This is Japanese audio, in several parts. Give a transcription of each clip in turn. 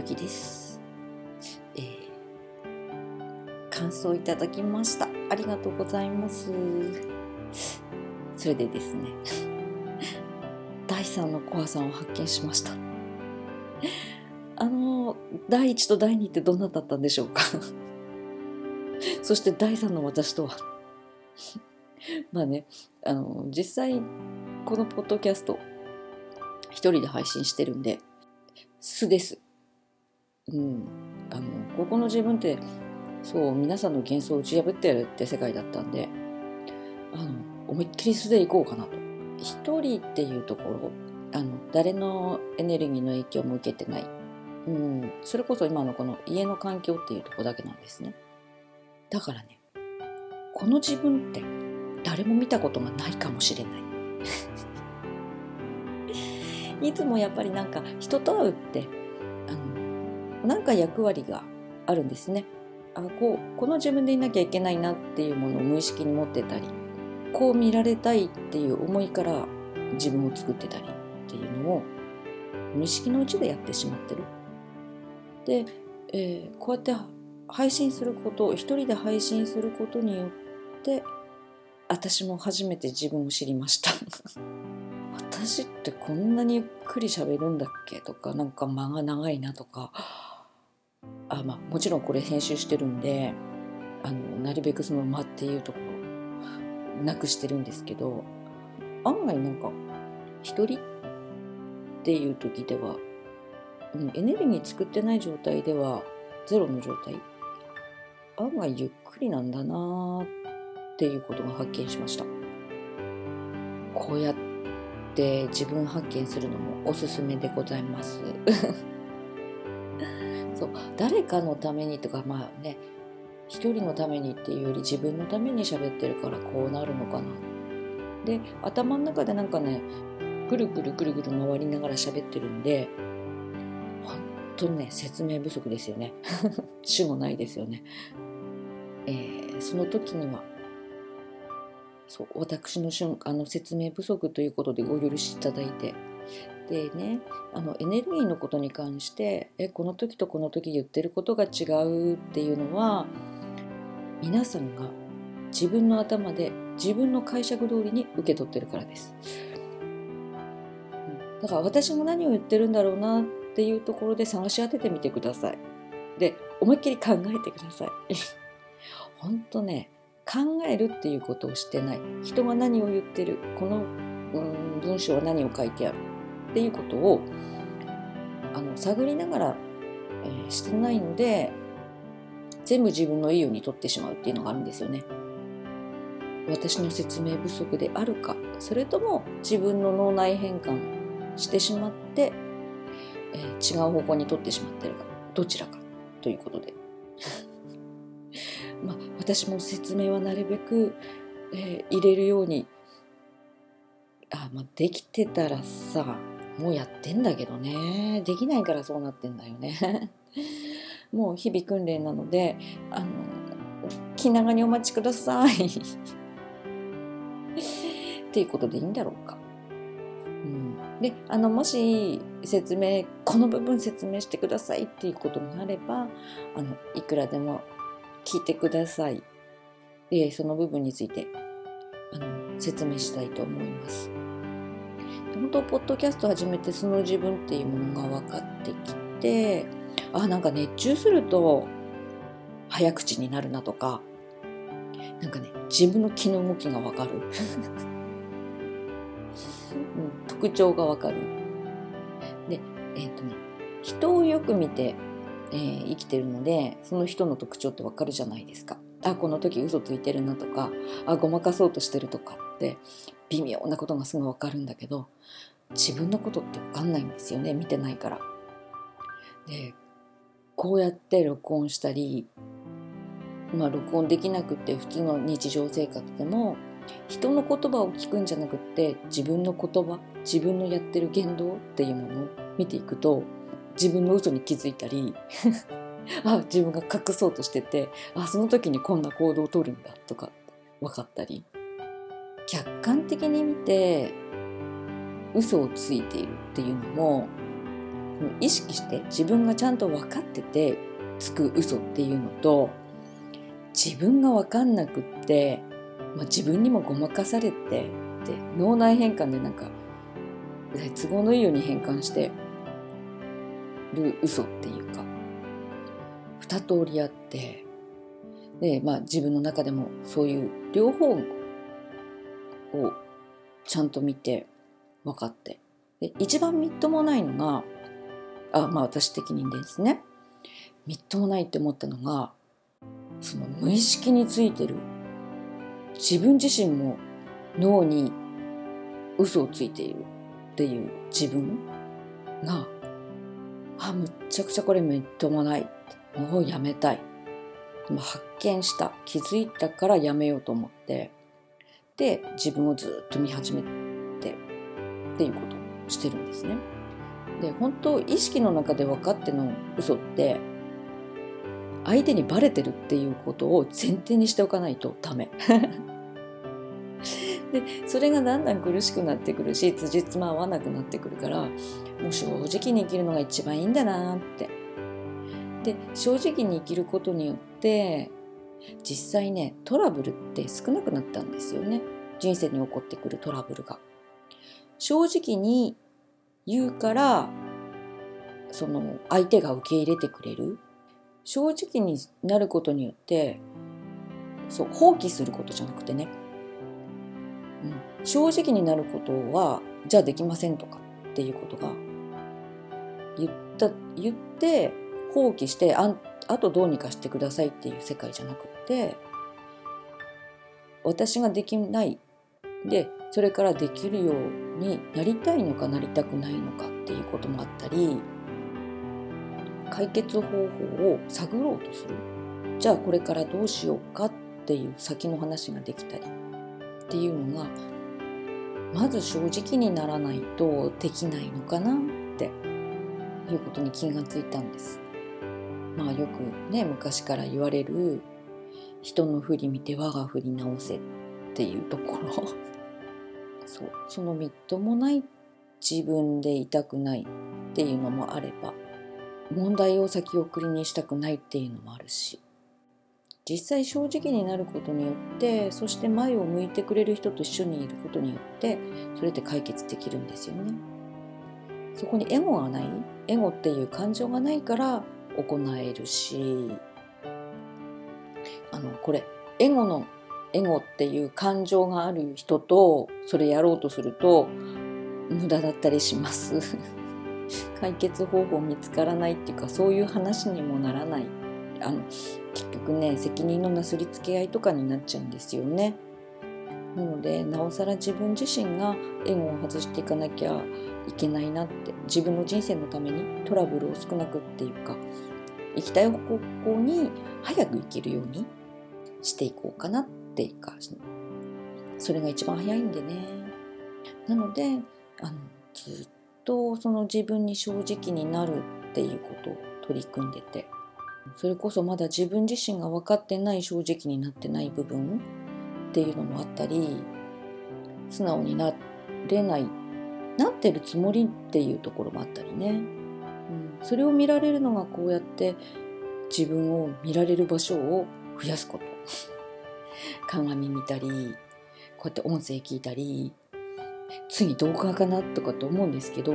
ゆきです、えー感想いただきました。ありがとうございます。それでですね 第3のコアさんを発見しました。あの第1と第2ってどんなだったんでしょうか？そして第3の私とは？まあねあの実際このポッドキャスト一人で配信してるんで素です。うん。あのここの自分ってそう皆さんの幻想を打ち破ってやるって世界だったんであの思いっきり素でいこうかなと。一人っていうところあの誰のエネルギーの影響も受けてない。うん。それこそ今のこの家の環境っていうとこだけなんですね。だからねこの自分って誰も見たことがないかもしれない。いつもやっぱりなんか人と会うってなんか役割があるんですねあこうこの自分でいなきゃいけないなっていうものを無意識に持ってたりこう見られたいっていう思いから自分を作ってたりっていうのを無意識のうちでやってしまってる。で、えーこうやって配信すること一人で配信することによって私も初めて自分を知りました。私ってこんなにゆっくり喋るんだっけとかなんか間が長いなとかあ、まあ、もちろんこれ編集してるんであのなるべくその間っていうところなくしてるんですけど案外なんか一人っていう時では、エネルギー作ってない状態ではゼロの状態案外ゆっくりなんだなーっていうことが発見しました。こうやって自分発見するのもおすすめでございます。そう誰かのためにとかまあね一人のためにっていうより自分のために喋ってるからこうなるのかな。で頭の中でなんかねぐるぐるぐるぐる回りながら喋ってるんで本当にね説明不足ですよね。主もないですよね、えーその時にはそう私の瞬あの説明不足ということでご許しいただいてでねあのエネルギーのことに関してえこの時とこの時言ってることが違うっていうのは皆さんが自分の頭で自分の解釈通りに受け取ってるからです。だから私も何を言ってるんだろうなっていうところで探し当ててみてください。で思いっきり考えてください。本当ね考えるっていうことをしてない人が何を言ってる？このうん文章は何を書いてある？っていうことをあの探りながら、えーしてないので全部自分のいいように取ってしまうっていうのがあるんですよね。私の説明不足であるかそれとも自分の脳内変換してしまって、えー違う方向に取ってしまってるかどちらかということで。まあ、私も説明はなるべく、えー入れるようにあ、まあ、できてたらさもうやってんだけどね。できないからそうなってんだよね。もう日々訓練なのであの気長にお待ちください。っていうことでいいんだろうか、うん、であのもし説明この部分説明してくださいっていうことがあればあのいくらでも聞いてください。で、その部分についてあの説明したいと思います。本当、ポッドキャスト始めてその自分っていうものが分かってきて、あ、なんか熱中すると早口になるなとか、なんかね、自分の気の動きが分かる。うん特徴が分かる。で、えっ、とね、人をよく見てえー生きてるのでその人の特徴ってわかるじゃないですか。あこの時嘘ついてるなとかあごまかそうとしてるとかって微妙なことがすぐわかるんだけど自分のことってわかんないんですよね見てないから。でこうやって録音したりまあ録音できなくて普通の日常生活でも人の言葉を聞くんじゃなくって自分の言葉自分のやってる言動っていうものを見ていくと自分の嘘に気づいたり あ自分が隠そうとしててあその時にこんな行動をとるんだとか分かったり客観的に見て嘘をついているっていうのも意識して自分がちゃんと分かっててつく嘘っていうのと自分が分かんなくって、まあ、自分にもごまかされてで脳内変換でなんか都合のいいように変換してる嘘っていうか二通りあってで、まあ、自分の中でもそういう両方をちゃんと見て分かって。で一番みっともないのがあまあ私的にですね。みっともないって思ったのがその無意識についてる自分自身も脳に嘘をついているっていう自分があむっちゃくちゃこれみっともない。もうやめたい。発見した気づいたからやめようと思って。で自分をずっと見始めてっていうことをしてるんですね。で本当意識の中で分かっての嘘って相手にバレてるっていうことを前提にしておかないとダメ。でそれがだんだん苦しくなってくるし辻褄合わなくなってくるからもう正直に生きるのが一番いいんだなってで正直に生きることによって実際ねトラブルって少なくなったんですよね。人生に起こってくるトラブルが。正直に言うからその相手が受け入れてくれる。正直になることによってそう放棄することじゃなくてね、うん、正直になることはじゃあできませんとかっていうことが言った言って放棄してああとどうにかしてくださいっていう世界じゃなくって私ができない。でそれからできるようになりたいのかなりたくないのかっていうこともあったり解決方法を探ろうとする。じゃあこれからどうしようかっていう先の話ができたりっていうのがまず正直にならないとできないのかなって。いうことに気がついたんです。まあよくね昔から言われる人の振り見て我が振り直せっていうところ。そう。そのみっともない自分でいたくないっていうのもあれば問題を先送りにしたくないっていうのもあるし実際正直になることによってそして前を向いてくれる人と一緒にいることによってそれって解決できるんですよね。そこにエゴがない。エゴっていう感情がないから行えるしあのこれエゴのエゴっていう感情がある人とそれやろうとすると無駄だったりします 解決方法見つからないっていうかそういう話にもならないあの結局ね責任のなすりつけ合いとかになっちゃうんですよね。なのでなおさら自分自身が縁を外していかなきゃいけないなって自分の人生のためにトラブルを少なくっていうか行きたい方向に早く行けるようにしていこうかなっていうかそれが一番早いんでね。なのであのずっとその自分に正直になるっていうことを取り組んでてそれこそまだ自分自身が分かってない正直になってない部分っていうのもあったり素直になれないなってるつもりっていうところもあったりね、うん、それを見られるのがこうやって自分を見られる場所を増やすこと。鏡見たりこうやって音声聞いたり次動画かなとかって思うんですけど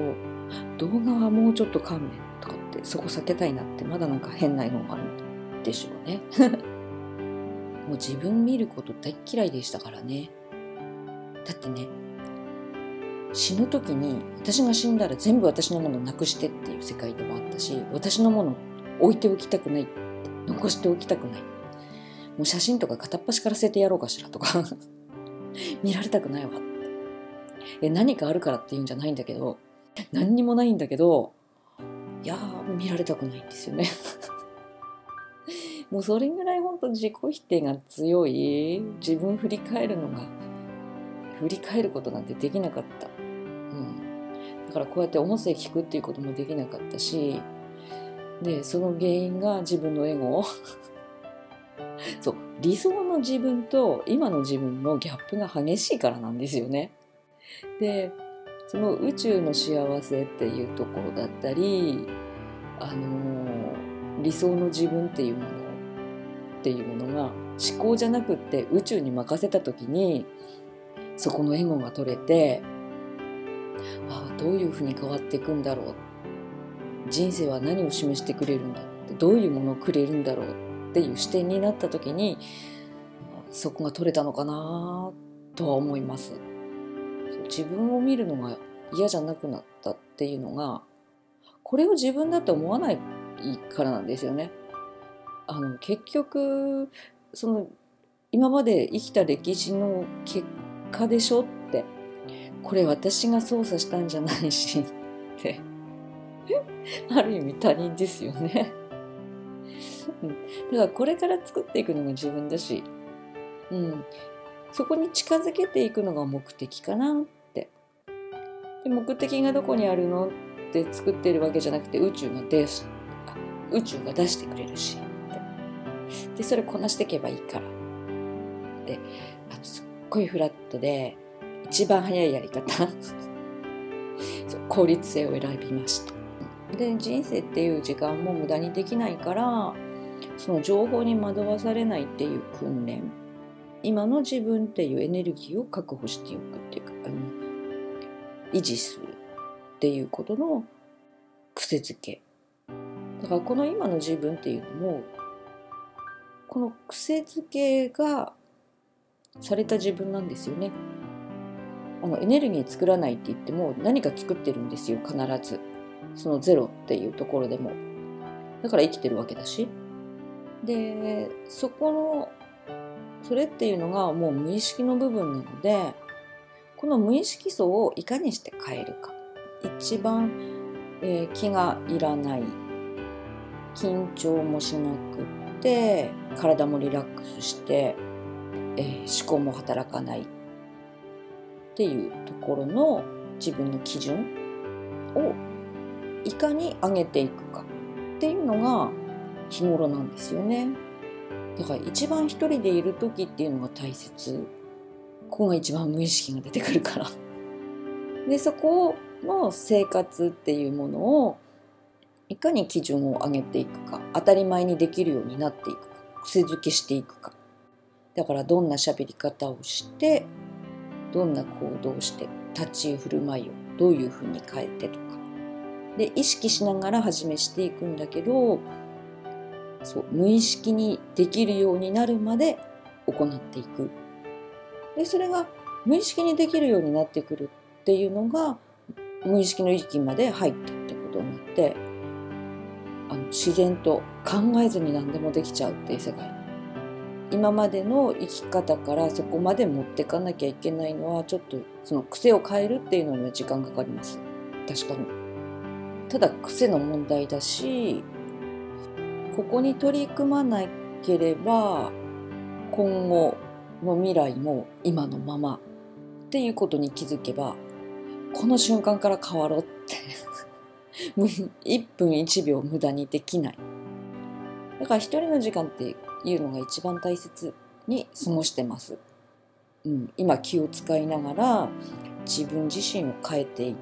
動画はもうちょっと勘弁とかってそこ避けたいなってまだなんか変なのがあるんでしょうね。もう自分見ること大嫌いでしたからね。だってね死ぬ時に私が死んだら全部私のものなくしてっていう世界でもあったし私のもの置いておきたくない残しておきたくないもう写真とか片っ端から捨ててやろうかしらとか。見られたくないわえ何かあるからっていうんじゃないんだけど何にもないんだけどいや見られたくないんですよね。もうそれぐらい本当自己否定が強い自分振り返るのが振り返ることなんてできなかった、うん、だからこうやって音声聞くっていうこともできなかったしでその原因が自分のエゴ そう理想の自分と今の自分のギャップが激しいからなんですよね。でその宇宙の幸せっていうところだったり、あの理想の自分っていうものっていうものが思考じゃなくって宇宙に任せた時にそこのエゴが取れてああどういうふうに変わっていくんだろう人生は何を示してくれるんだってどういうものをくれるんだろうっていう視点になった時にそこが取れたのかなとは思います。自分を見るのが嫌じゃなくなったっていうのがこれを自分だって思わないからなんですよね。あの結局その今まで生きた歴史の結果でしょってこれ私が操作したんじゃないしって ある意味他人ですよね。だからこれから作っていくのが自分だし、うん、そこに近づけていくのが目的かなって。で目的がどこにあるのって作ってるわけじゃなくて宇宙が出し宇宙が出してくれるしでそれこなしていけばいいから。であのすっごいフラットで一番早いやり方。効率性を選びました。で人生っていう時間も無駄にできないからその情報に惑わされないっていう訓練。今の自分っていうエネルギーを確保していくっていうかあの維持するっていうことの癖づけ。だからこの今の自分っていうのもこの癖づけがされた自分なんですよね。あのエネルギー作らないって言っても何か作ってるんですよ必ず。そのゼロっていうところでも。だから生きてるわけだし。でそこのそれっていうのがもう無意識の部分なのでこの無意識層をいかにして変えるか。一番、えー、気がいらない緊張もしなくって体もリラックスして、えー、思考も働かないっていうところの自分の基準をいかに上げていくかっていうのが日頃なんですよね。だから一番一人でいる時っていうのが大切。ここが一番無意識が出てくるから。で、そこの生活っていうものをいかに基準を上げていくか、当たり前にできるようになっていくか、癖づけしていくか。だからどんな喋り方をして、どんな行動をして、立ち居振る舞いをどういうふうに変えてとか。で、意識しながら始めしていくんだけど、そう無意識にできるようになるまで行っていく。でそれが無意識にできるようになってくるっていうのが無意識の域まで入ったってことになってあの自然と考えずに何でもできちゃうっていう世界。今までの生き方からそこまで持ってかなきゃいけないのはちょっとその癖を変えるっていうのには時間かかります。確かに。ただ癖の問題だしここに取り組まなければ今後の未来も今のままっていうことに気づけばこの瞬間から変わろうって。1分1秒無駄にできない。だから一人の時間っていうのが一番大切に過ごしてます、うん、今気を使いながら自分自身を変えていっ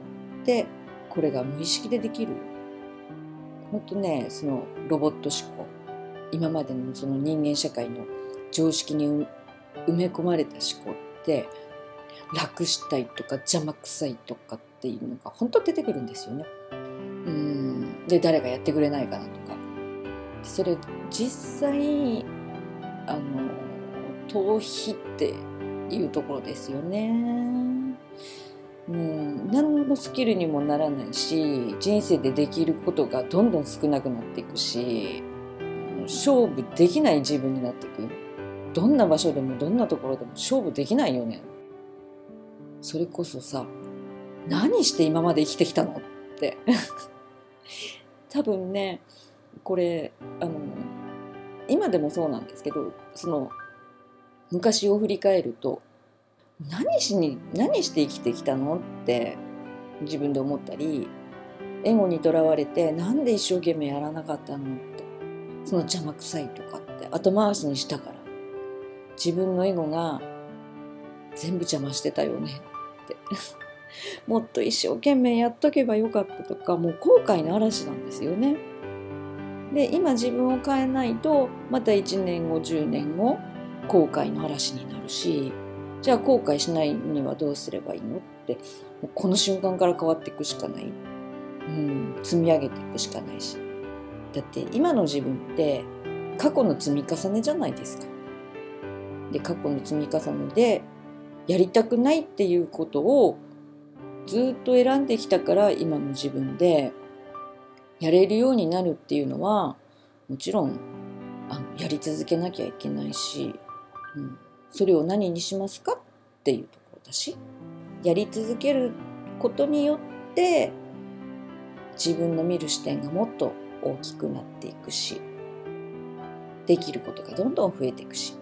てこれが無意識でできる本当ねそのロボット思考今までのその人間社会の常識に埋め込まれた思考って楽したいとか邪魔くさいとかっていうのが本当出てくるんですよね。うんで誰がやってくれないかなとかそれ実際あの逃避っていうところですよね。うん、何のスキルにもならないし人生でできることがどんどん少なくなっていくし勝負できない自分になっていく。どんな場所でもどんなところでも勝負できないよね。それこそさ何して今まで生きてきたのって。多分ねこれあの今でもそうなんですけどその昔を振り返ると何しに何して生きてきたのって自分で思ったりエゴにとらわれてなんで一生懸命やらなかったのってその邪魔くさいとかって後回しにしたから自分のエゴが全部邪魔してたよねって もっと一生懸命やっとけばよかったとかもう後悔の嵐なんですよね。で今自分を変えないとまた1年後10年後後悔の嵐になるしじゃあ後悔しないにはどうすればいいの？ってこの瞬間から変わっていくしかない、うん、積み上げていくしかないし。だって今の自分って過去の積み重ねじゃないですか。で過去の積み重ねでやりたくないっていうことをずっと選んできたから今の自分でやれるようになるっていうのはもちろんあのやり続けなきゃいけないし、うん、それを何にしますかっていうところだしやり続けることによって自分の見る視点がもっと大きくなっていくしできることがどんどん増えていくし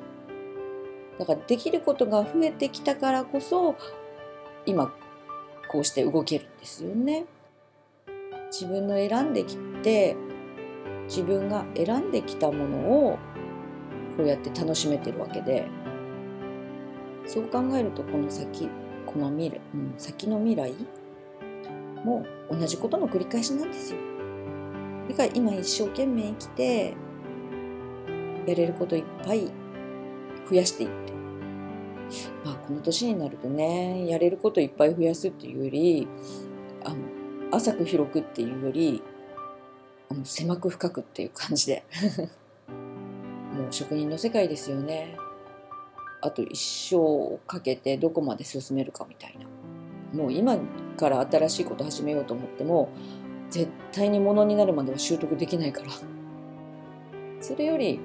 だからできることが増えてきたからこそ今こうして動けるんですよね。自分の選んできて自分が選んできたものをこうやって楽しめてるわけでそう考えるとこの先この未来、うん、先の未来も同じことの繰り返しなんですよ。だから今一生懸命生きてやれることいっぱい増やしていって。まあこの年になるとねやれることいっぱい増やすっていうよりあの浅く広くっていうよりあの狭く深くっていう感じで。もう職人の世界ですよね。あと一生かけてどこまで進めるかみたいな。もう今から新しいこと始めようと思っても絶対にものになるまでは習得できないから。それより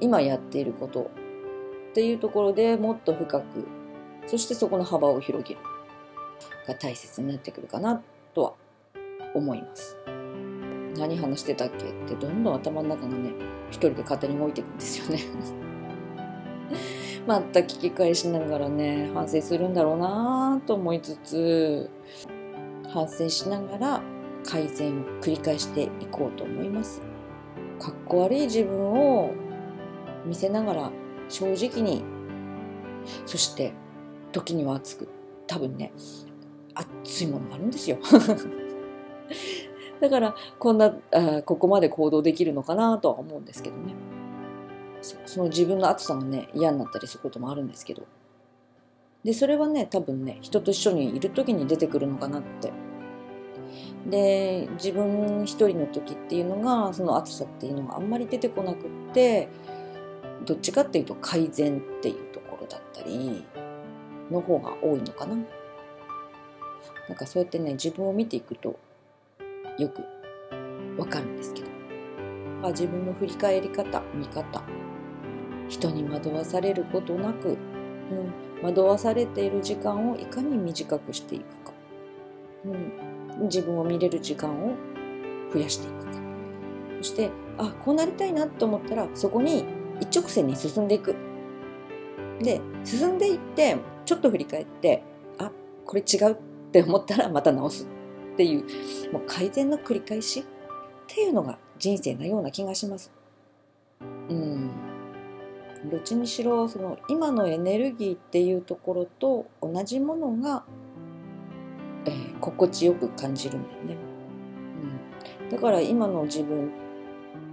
今やっていることっていうところでもっと深くそしてそこの幅を広げる。が大切になってくるかなとは思います。何話してたっけってどんどん頭の中がね一人で勝手に動いていくんですよね。また聞き返しながらね反省するんだろうなと思いつつ反省しながら改善を繰り返していこうと思います。かっこ悪い自分を見せながら正直にそして時には熱く多分ね熱いものがあるんですよ。だからこんなあここまで行動できるのかなとは思うんですけどね。その自分の熱さがね嫌になったりすることもあるんですけど。でそれはね多分ね人と一緒にいる時に出てくるのかなって。で自分一人の時っていうのがその熱さっていうのがあんまり出てこなくってどっちかっていうと改善っていうところだったりの方が多いのかな。なんかそうやってね自分を見ていくとよくわかるんですけど、まあ、自分の振り返り方見方。人に惑わされることなく、うん、惑わされている時間をいかに短くしていくか、うん、自分を見れる時間を増やしていくかそしてあこうなりたいなと思ったらそこに一直線に進んでいく。で進んでいってちょっと振り返ってあこれ違うって思ったらまた直すっていうもう改善の繰り返しっていうのが人生なような気がします。うんどっちにしろその今のエネルギーっていうところと同じものが、えー、心地よく感じるんだよね。うん、だから今の自分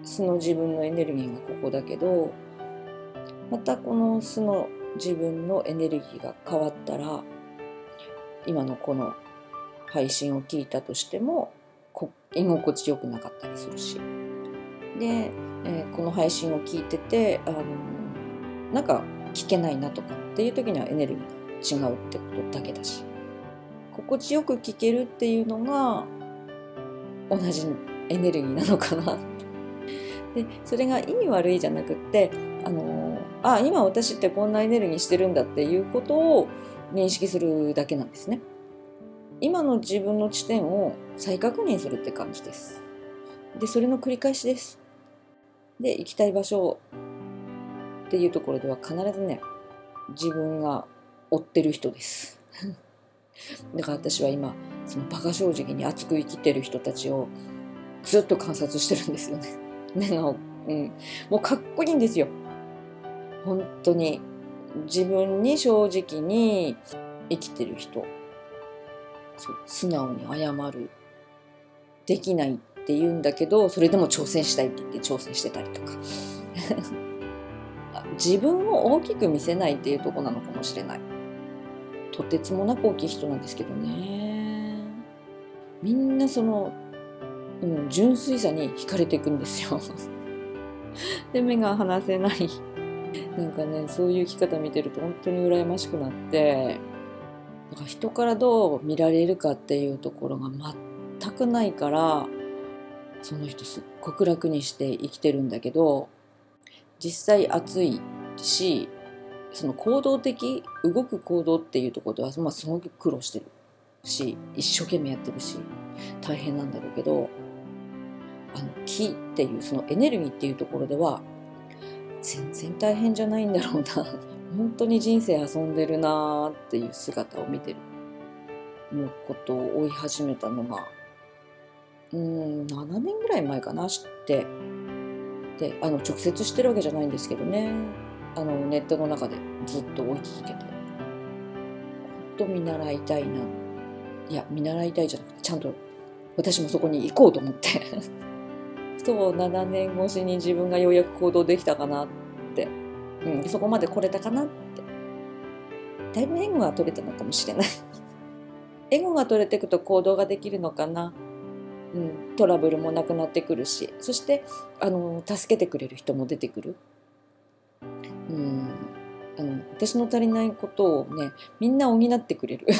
素の自分のエネルギーがここだけどまたこの素の自分のエネルギーが変わったら今のこの配信を聞いたとしても居心地よくなかったりするしで、えー、この配信を聞いてて、あの、なんか聞けないなとかっていう時にはエネルギーが違うってことだけだし心地よく聞けるっていうのが同じエネルギーなのかなでそれがいい悪いじゃなくってあのあ今私ってこんなエネルギーしてるんだっていうことを認識するだけなんですね。今の自分の地点を再確認するって感じです。でそれの繰り返しです。で行きたい場所っていうところでは必ずね自分が追ってる人です。だから私は今そのバカ正直に熱く生きてる人たちをずっと観察してるんですよね。目が、うん、もうかっこいいんですよ。本当に自分に正直に生きてる人そう素直に謝るできないって言うんだけどそれでも挑戦したいって言って挑戦してたりとか 自分を大きく見せないっていうとこなのかもしれない。とてつもなく大きい人なんですけどね。みんなその、うん、純粋さに惹かれていくんですよ。で目が離せない。なんかねそういう生き方見てると本当に羨ましくなって。なんか人からどう見られるかっていうところが全くないからその人すっごく楽にして生きてるんだけど実際熱いしその行動的動く行動っていうところでは、まあ、すごく苦労してるし一生懸命やってるし大変なんだろうけどあの気っていうそのエネルギーっていうところでは全然大変じゃないんだろうな。本当に人生遊んでるなーっていう姿を見てる。のことを追い始めたのがうん7年ぐらい前かな知って。であの直接してるわけじゃないんですけどね。あのネットの中でずっと追い続けて。本当見習いたいな。いや見習いたいじゃなくてちゃんと私もそこに行こうと思って。そう7年越しに自分がようやく行動できたかなって、うん、そこまで来れたかなって。だいぶエゴが取れたのかもしれない。エゴが取れていくと行動ができるのかな。うん、トラブルもなくなってくるしそしてあの助けてくれる人も出てくる、うん、あの私の足りないことをねみんな補ってくれる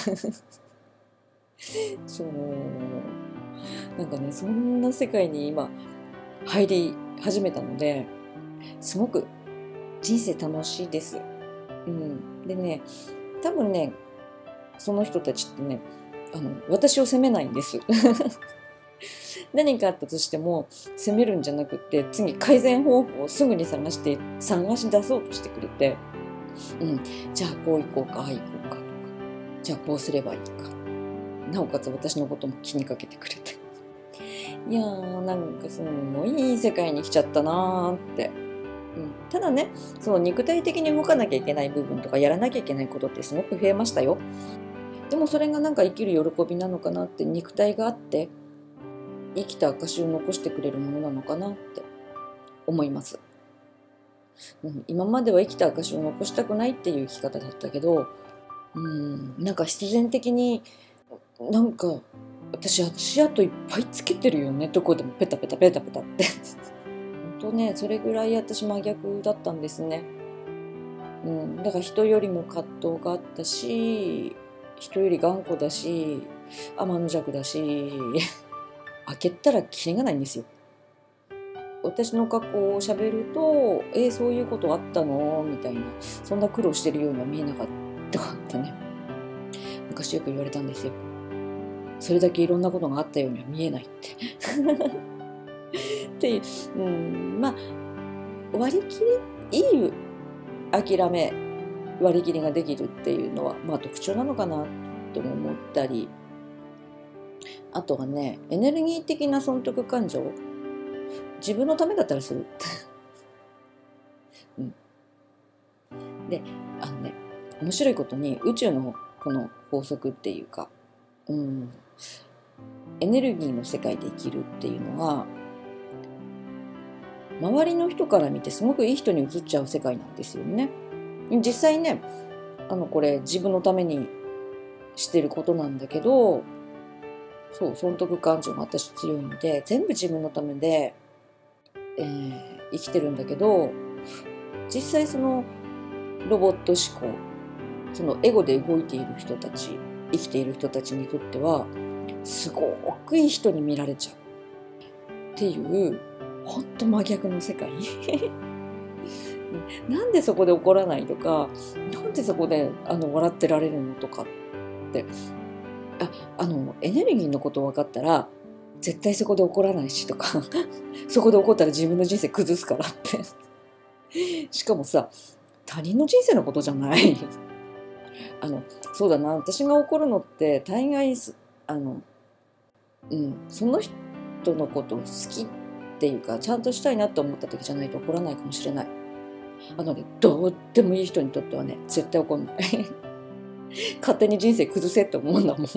そうなんかねそんな世界に今入り始めたのですごく人生楽しいです。うん、でね多分ねその人たちってねあの私を責めないんです。何かあったとしても責めるんじゃなくて次改善方法をすぐに探して探し出そうとしてくれて、うん、じゃあこう行こうかああ行こうかとか。じゃあこうすればいいか。なおかつ私のことも気にかけてくれて。いやーなんかすごいいい世界に来ちゃったなーって。うん、ただねその肉体的に動かなきゃいけない部分とかやらなきゃいけないことってすごく増えましたよ。でもそれがなんか生きる喜びなのかなって肉体があって生きた証を残してくれるものなのかなって思います。うん、今までは生きた証を残したくないっていう生き方だったけど、うん、なんか必然的になんか私足跡いっぱいつけてるよねどこでもペタペタペタペタって。本当ねそれぐらい私真逆だったんですね、うん、だから人よりも葛藤があったし人より頑固だし天の弱だし。開けたらキリがないんですよ。私の過去をしゃべると「えー、そういうことあったの?」みたいなそんな苦労してるようには見えなかったってね昔よく言われたんですよ。それだけいろんなことがあったようには見えないって っていう、うん、まあ割り切りいい諦め割り切りができるっていうのは、まあ、特徴なのかなとも思ったりあとはねエネルギー的な損得感情。自分のためだったらする、うん、であのね面白いことに宇宙のこの法則っていうか、うん、エネルギーの世界で生きるっていうのは周りの人から見てすごくいい人に映っちゃう世界なんですよね。実際ねあのこれ自分のためにしてることなんだけどそう損得感情が私強いので全部自分のためで、えー、生きてるんだけど実際そのロボット思考そのエゴで動いている人たち生きている人たちにとってはすごくいい人に見られちゃう。っていうほんと真逆の世界。なんでそこで怒らないとかなんでそこであの笑ってられるのとかってああのエネルギーのこと分かったら絶対そこで怒らないしとか そこで怒ったら自分の人生崩すからって。しかもさ他人の人生のことじゃない。あのそうだな私が怒るのって大概あの、うん、その人のことを好きっていうかちゃんとしたいなと思った時じゃないと怒らないかもしれない。あのねどうでもいい人にとってはね絶対怒んない。勝手に人生崩せって思うんだもん。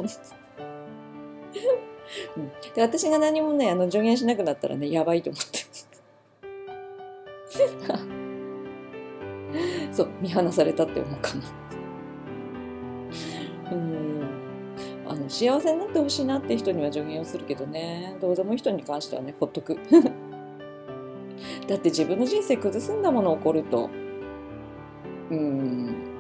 うん、で私が何もねあの助言しなくなったらねやばいと思って。そう見放されたって思うかなうん。あの幸せになってほしいなって人には助言をするけどね。どうでもいい人に関してはねほっとく。だって自分の人生崩すんだもの起こると。うん。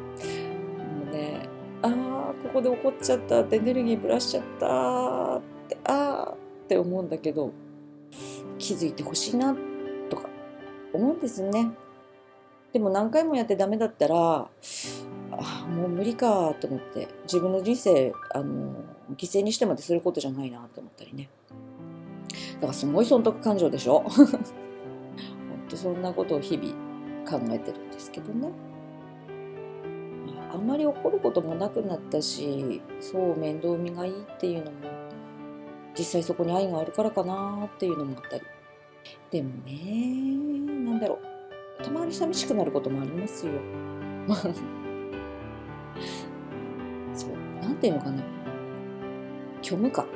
ああここで怒っちゃったってエネルギーぶらしちゃったってああって思うんだけど気づいてほしいなとか思うんですね。でも何回もやってダメだったらあもう無理かと思って自分の人生あの犠牲にしてまですることじゃないなと思ったりね。だからすごい損得感情でしょ。本当そんなことを日々考えてるんですけどね。あんまり怒ることもなくなったしそう面倒見がいいっていうのも実際そこに愛があるからかなっていうのもあったり。でもねなんだろう。たまに寂しくなることもありますよ。そう。なんていうのかな。虚無感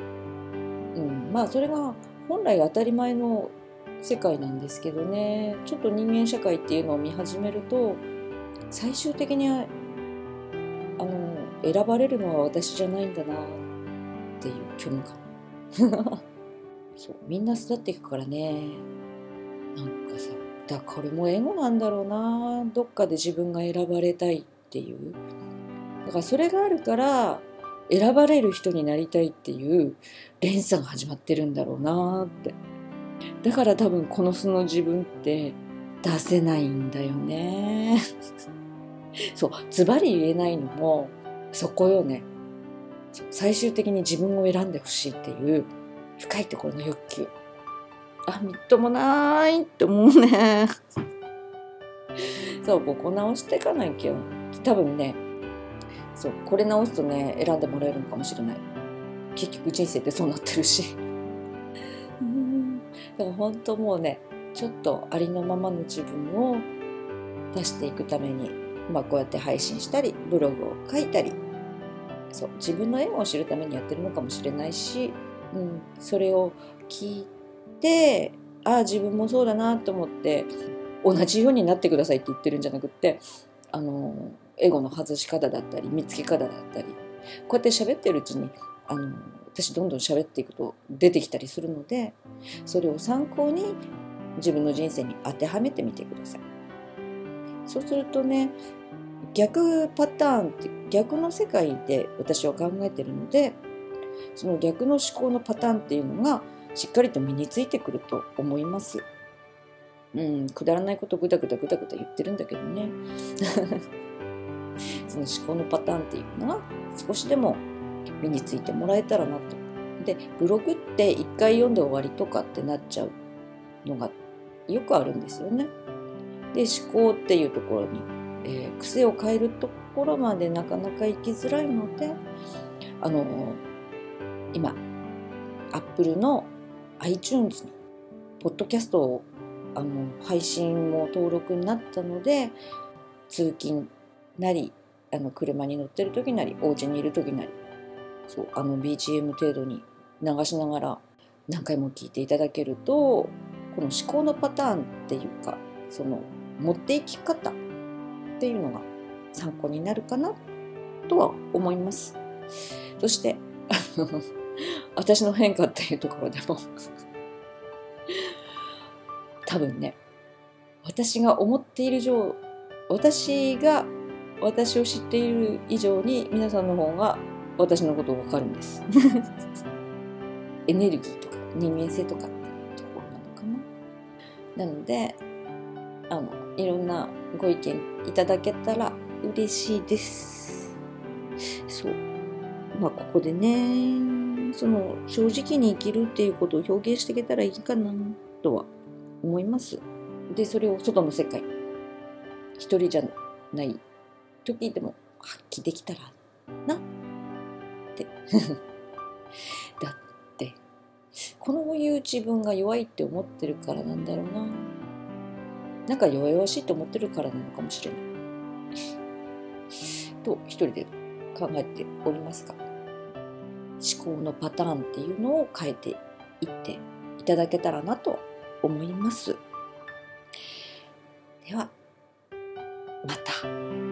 うん。まあそれが本来当たり前の世界なんですけどね。ちょっと人間社会っていうのを見始めると最終的に選ばれるのは私じゃないんだなっていう虚無感。そうみんな育っていくからね。なんかさだこれもエゴなんだろうなどっかで自分が選ばれたいっていう。だからそれがあるから選ばれる人になりたいっていう連鎖が始まってるんだろうなって。だから多分この素の自分って出せないんだよね。そうズバリ言えないのもそこよね。最終的に自分を選んでほしいっていう深いところの欲求。あみっともないって思うね。そうここ直していかなきゃ多分ねそうこれ直すとね選んでもらえるのかもしれない。結局人生ってそうなってるし。だから本当もうねちょっとありのままの自分を出していくために、まあ、こうやって配信したりブログを書いたりそう自分のエゴを知るためにやってるのかもしれないし、うん、それを聞いてああ自分もそうだなと思って同じようになってくださいって言ってるんじゃなくってあのエゴの外し方だったり見つけ方だったりこうやって喋ってるうちにあの私どんどん喋っていくと出てきたりするのでそれを参考に自分の人生に当てはめてみてください。そうするとね逆パターンって逆の世界で私は考えてるのでその逆の思考のパターンっていうのがしっかりと身についてくると思います。うん、くだらないことぐだぐだぐだぐだ言ってるんだけどね。その思考のパターンっていうのが少しでも身についてもらえたらなと。で、ブログって一回読んで終わりとかってなっちゃうのがよくあるんですよね。で、思考っていうところにえー、癖を変えるところまでなかなか行きづらいのであの今アップルの iTunes にポッドキャストをあの配信も登録になったので通勤なりあの車に乗ってる時なりお家にいる時なりそうあの BGM 程度に流しながら何回も聞いていただけるとこの思考のパターンっていうかその持っていき方っていうのが参考になるかなとは思います。そして 私の変化っていうところでも多分ね私が思っている上私が私を知っている以上に皆さんの方が私のことを分かるんです エネルギーとか人間性とかっていうところなのかななのであのいろんなご意見いただけたら嬉しいです。そう。まあ、ここでね、その、正直に生きるっていうことを表現していけたらいいかな、とは思います。で、それを外の世界、一人じゃない時でも発揮できたらな、って。だって、このいう自分が弱いって思ってるからなんだろうな。なんか弱々しいと思ってるからなのかもしれない。と一人で考えておりますか思考のパターンっていうのを変えていっていただけたらなと思います。ではまた。